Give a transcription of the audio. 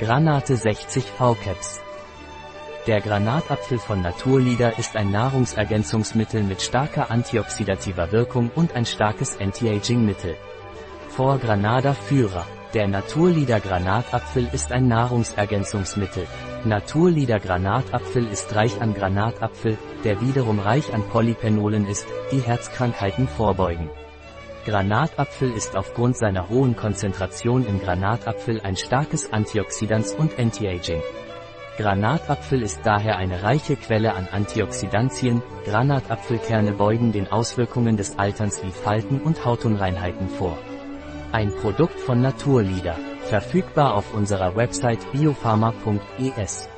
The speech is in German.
Granate 60 V-Caps. Der Granatapfel von Naturleader ist ein Nahrungsergänzungsmittel mit starker antioxidativer Wirkung und ein starkes Anti-Aging-Mittel. Vor Granada Führer. Der Naturleader Granatapfel ist ein Nahrungsergänzungsmittel. Naturleader Granatapfel ist reich an Granatapfel, der wiederum reich an Polyphenolen ist, die Herzkrankheiten vorbeugen. Granatapfel ist aufgrund seiner hohen Konzentration im Granatapfel ein starkes Antioxidans und Anti-Aging. Granatapfel ist daher eine reiche Quelle an Antioxidantien, Granatapfelkerne beugen den Auswirkungen des Alterns wie Falten und Hautunreinheiten vor. Ein Produkt von Naturleader, verfügbar auf unserer Website biopharma.es.